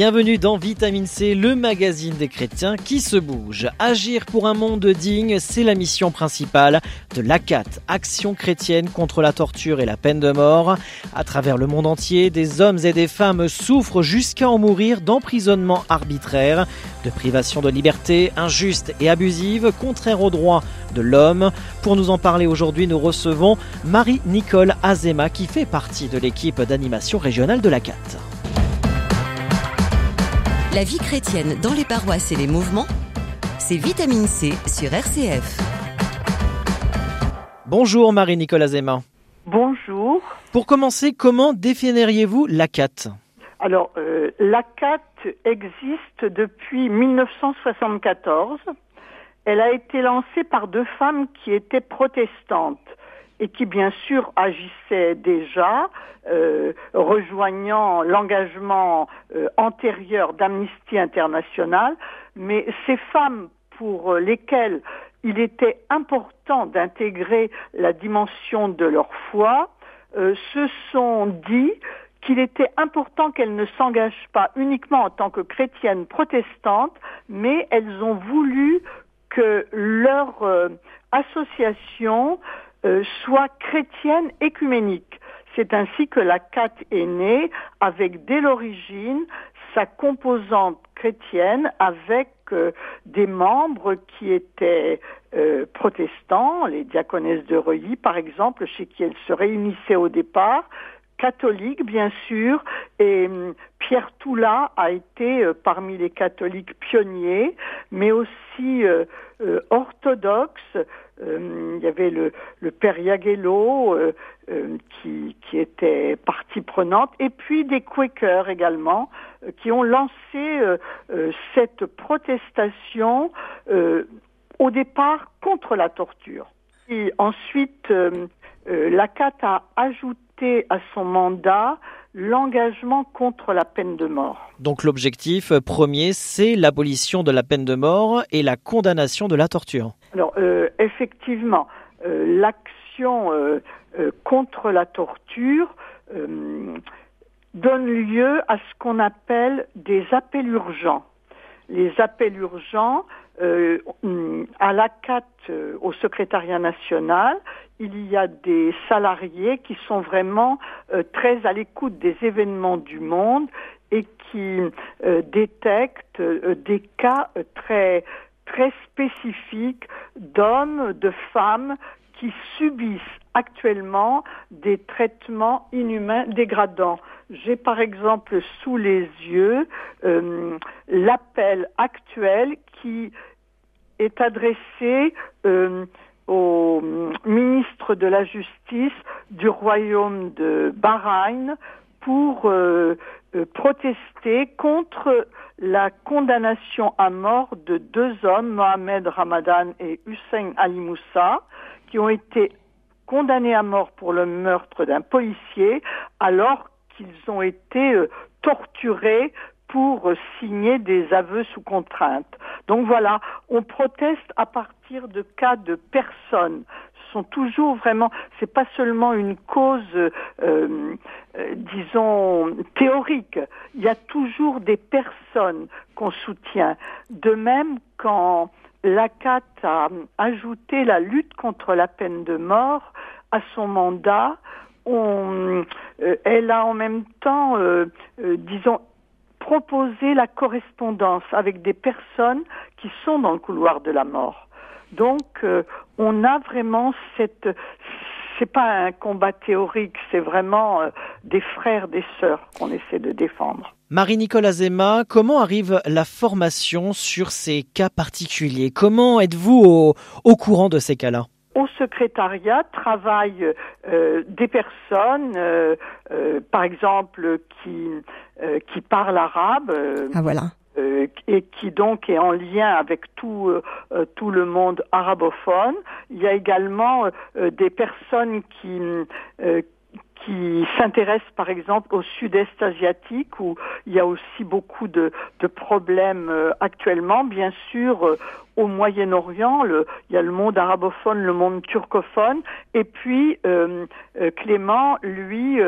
Bienvenue dans Vitamine C, le magazine des chrétiens qui se bouge. Agir pour un monde digne, c'est la mission principale de l'ACAT, Action chrétienne contre la torture et la peine de mort. À travers le monde entier, des hommes et des femmes souffrent jusqu'à en mourir d'emprisonnement arbitraire, de privation de liberté injuste et abusive, contraire aux droits de l'homme. Pour nous en parler aujourd'hui, nous recevons Marie-Nicole Azema qui fait partie de l'équipe d'animation régionale de l'ACAT. La vie chrétienne dans les paroisses et les mouvements, c'est Vitamine C sur RCF. Bonjour Marie-Nicole Azema. Bonjour. Pour commencer, comment définiriez-vous l'ACAT Alors, euh, l'ACAT existe depuis 1974. Elle a été lancée par deux femmes qui étaient protestantes et qui bien sûr agissaient déjà, euh, rejoignant l'engagement euh, antérieur d'Amnesty International, mais ces femmes pour lesquelles il était important d'intégrer la dimension de leur foi, euh, se sont dit qu'il était important qu'elles ne s'engagent pas uniquement en tant que chrétiennes protestantes, mais elles ont voulu que leur euh, association euh, soit chrétienne écuménique. C'est ainsi que la CAT est née avec dès l'origine sa composante chrétienne avec euh, des membres qui étaient euh, protestants, les diaconesses de Reuilly par exemple, chez qui elles se réunissaient au départ, catholiques bien sûr, et hum, Pierre Toula a été parmi les catholiques pionniers, mais aussi orthodoxes. Il y avait le, le père Yagello qui, qui était partie prenante, et puis des Quakers également, qui ont lancé cette protestation au départ contre la torture. Ensuite, la CAT a ajouté à son mandat l'engagement contre la peine de mort. Donc l'objectif premier, c'est l'abolition de la peine de mort et la condamnation de la torture. Alors euh, effectivement, euh, l'action euh, contre la torture donne lieu à ce qu'on appelle des appels urgents. Les appels urgents à la CAT, au secrétariat national, il y a des salariés qui sont vraiment euh, très à l'écoute des événements du monde et qui euh, détectent euh, des cas très très spécifiques d'hommes, de femmes qui subissent actuellement des traitements inhumains dégradants. J'ai par exemple sous les yeux l'appel actuel qui est adressé au ministre de la Justice du royaume de Bahreïn pour euh, euh, protester contre la condamnation à mort de deux hommes, Mohamed Ramadan et Hussein Ali Moussa, qui ont été condamnés à mort pour le meurtre d'un policier alors qu'ils ont été euh, torturés pour signer des aveux sous contrainte. Donc voilà, on proteste à partir de cas de personnes Ce sont toujours vraiment, c'est pas seulement une cause, euh, euh, disons, théorique. Il y a toujours des personnes qu'on soutient. De même, quand l'ACAT a ajouté la lutte contre la peine de mort à son mandat, on, euh, elle a en même temps, disons, proposer la correspondance avec des personnes qui sont dans le couloir de la mort. Donc, euh, on a vraiment cette, c'est pas un combat théorique, c'est vraiment euh, des frères, des sœurs qu'on essaie de défendre. Marie-Nicole Azema, comment arrive la formation sur ces cas particuliers? Comment êtes-vous au courant de ces cas-là? Au secrétariat travaillent euh, des personnes, euh, euh, par exemple, qui qui parlent arabe. ah voilà. et qui donc est en lien avec tout tout le monde arabophone. Il y a également des personnes qui qui s'intéresse par exemple au sud-est asiatique où il y a aussi beaucoup de, problèmes euh, actuellement. Bien sûr, euh, au Moyen-Orient, il y a le monde arabophone, le monde turcophone, et puis euh, Clément, lui,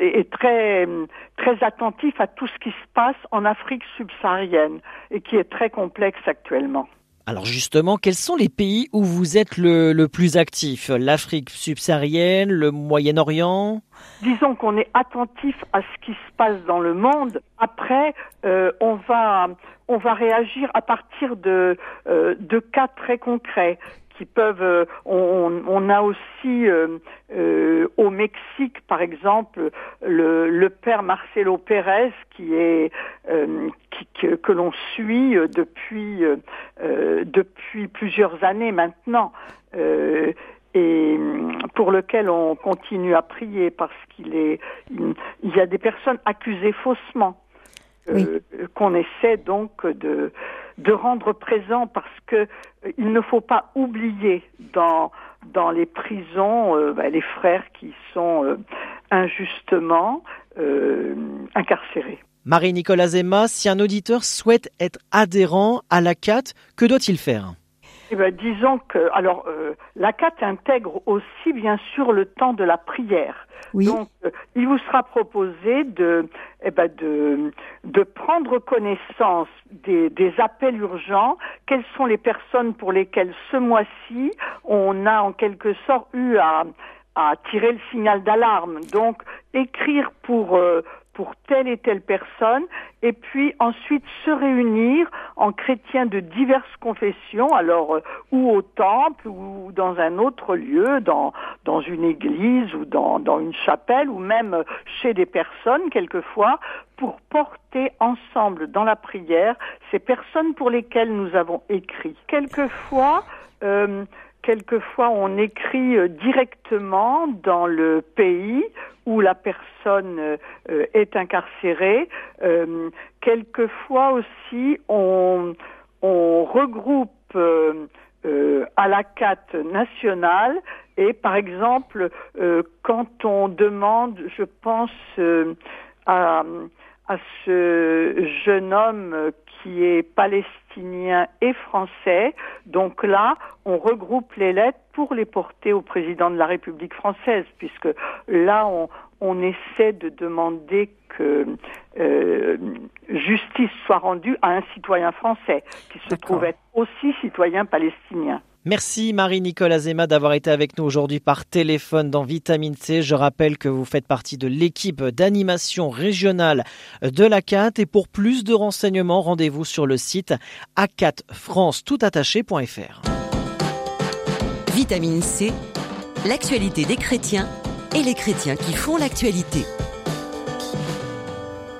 est très très attentif à tout ce qui se passe en Afrique subsaharienne et qui est très complexe actuellement. Alors justement, quels sont les pays où vous êtes le, plus actif? L'Afrique subsaharienne, le Moyen-Orient? Disons qu'on est attentif à ce qui se passe dans le monde. Après, euh, on va on va réagir à partir de euh, de cas très concrets qui peuvent. Euh, on, a aussi euh, euh, au Mexique, par exemple, le, le père Marcelo Pérez, qui est qui, que, l'on suit depuis depuis plusieurs années maintenant. et pour lequel on continue à prier parce qu'il est il y a des personnes accusées faussement qu'on essaie donc de de rendre présent parce que euh, il ne faut pas oublier dans dans les prisons euh, bah, les frères qui sont euh, injustement incarcérés. Marie-Nicolas Zema, si un auditeur souhaite être adhérent à la CAT, que doit-il faire? Eh ben, disons que alors la CAT intègre aussi bien sûr le temps de la prière. Donc, euh, il vous sera proposé de, eh ben de, de prendre connaissance des, des appels urgents. Quelles sont les personnes pour lesquelles ce mois-ci on a en quelque sorte eu à, à tirer le signal d'alarme? Donc, écrire pour euh, pour telle et telle personne, et puis ensuite se réunir en chrétiens de diverses confessions, alors euh, ou au temple ou dans un autre lieu, dans dans une église ou dans dans une chapelle ou même chez des personnes quelquefois pour porter ensemble dans la prière ces personnes pour lesquelles nous avons écrit. Quelquefois euh, quelquefois on écrit euh, directement dans le pays où la personne euh, est incarcérée. Euh, quelquefois aussi on, on regroupe à la CAT nationale et par exemple quand on demande, je pense à à ce jeune homme qui est palestinien et français. Donc là, on regroupe les lettres pour les porter au président de la République française, puisque là, on, on essaie de demander que euh, justice soit rendue à un citoyen français qui se trouve être aussi citoyen palestinien. Merci Marie-Nicole Zema d'avoir été avec nous aujourd'hui par téléphone dans Vitamine C. Je rappelle que vous faites partie de l'équipe d'animation régionale de la CAT et pour plus de renseignements, rendez-vous sur le site acatfrance.toutattaché.fr. Vitamine C, l'actualité des chrétiens et les chrétiens qui font l'actualité.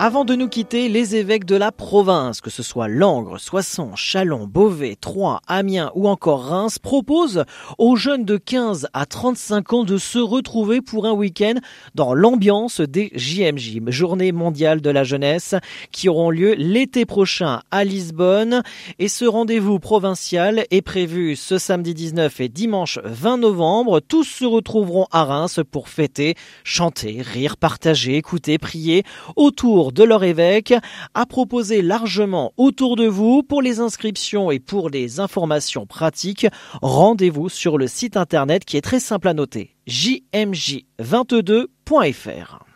Avant de nous quitter, les évêques de la province, que ce soit Langres, Soissons, Chalon, Beauvais, Troyes, Amiens ou encore Reims, proposent aux jeunes de 15 à 35 ans de se retrouver pour un week-end dans l'ambiance des JMJ, Journée mondiale de la jeunesse, qui auront lieu l'été prochain à Lisbonne. Et ce rendez-vous provincial est prévu ce samedi 19 et dimanche 20 novembre. Tous se retrouveront à Reims pour fêter, chanter, rire, partager, écouter, prier autour de leur évêque a proposé largement autour de vous pour les inscriptions et pour les informations pratiques. Rendez-vous sur le site internet qui est très simple à noter jmj22.fr.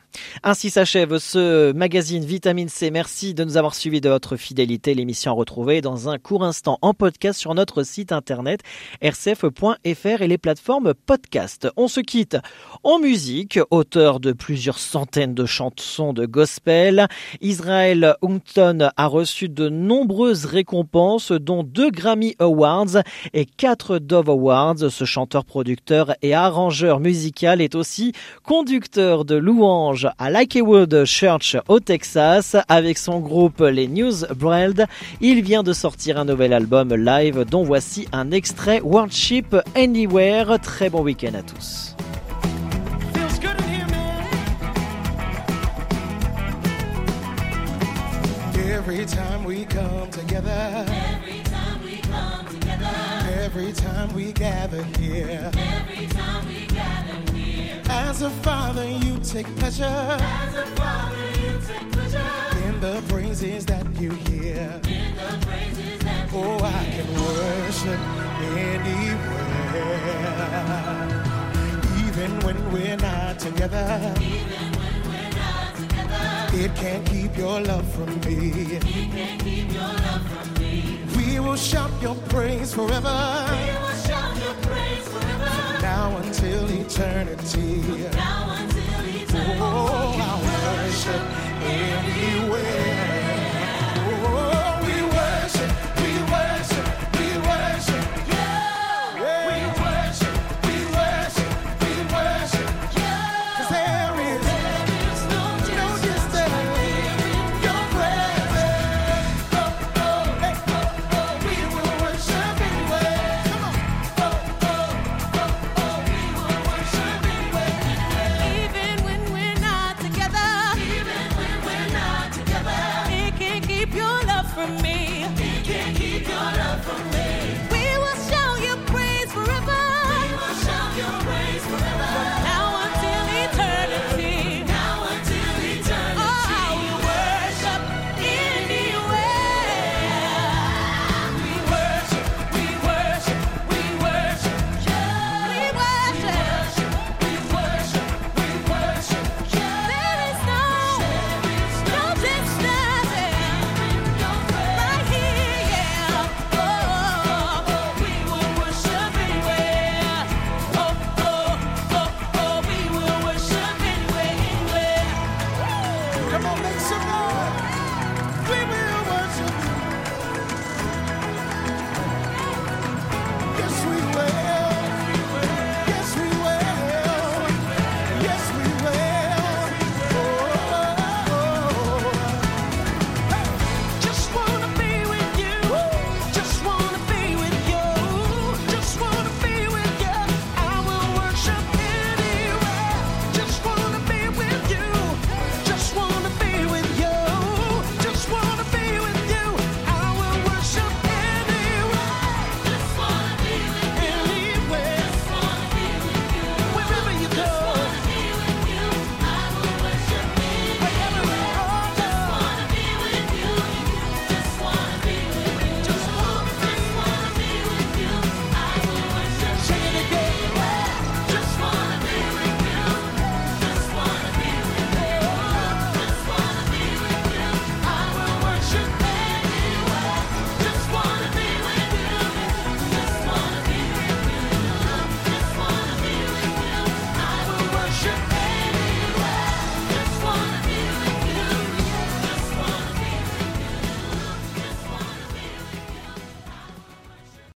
Ainsi s'achève ce magazine Vitamine C. Merci de nous avoir suivis de votre fidélité. L'émission à retrouver dans un court instant en podcast sur notre site internet rcf.fr et les plateformes podcast. On se quitte en musique, auteur de plusieurs centaines de chansons de gospel. Israël Houghton a reçu de nombreuses récompenses, dont deux Grammy Awards et quatre Dove Awards. Ce chanteur, producteur et arrangeur musical est aussi conducteur de louanges à Lakewood Church au Texas avec son groupe les News Brand. Il vient de sortir un nouvel album live dont voici un extrait Worship Anywhere. Très bon week-end à tous. Every time we come together. Every time we come together. Every time we gather here. Every time we gather here. As a father, you take pleasure. As a father, you take pleasure in the praises that you hear. In the praises that you oh, I can worship anywhere. Even when we're not together. Even when we're not together. It can't keep your love from me. It can't keep your love from me. We will shout your praise forever. We will shout your praise forever. Now until eternity. Now until eternity. Oh, I worship anywhere.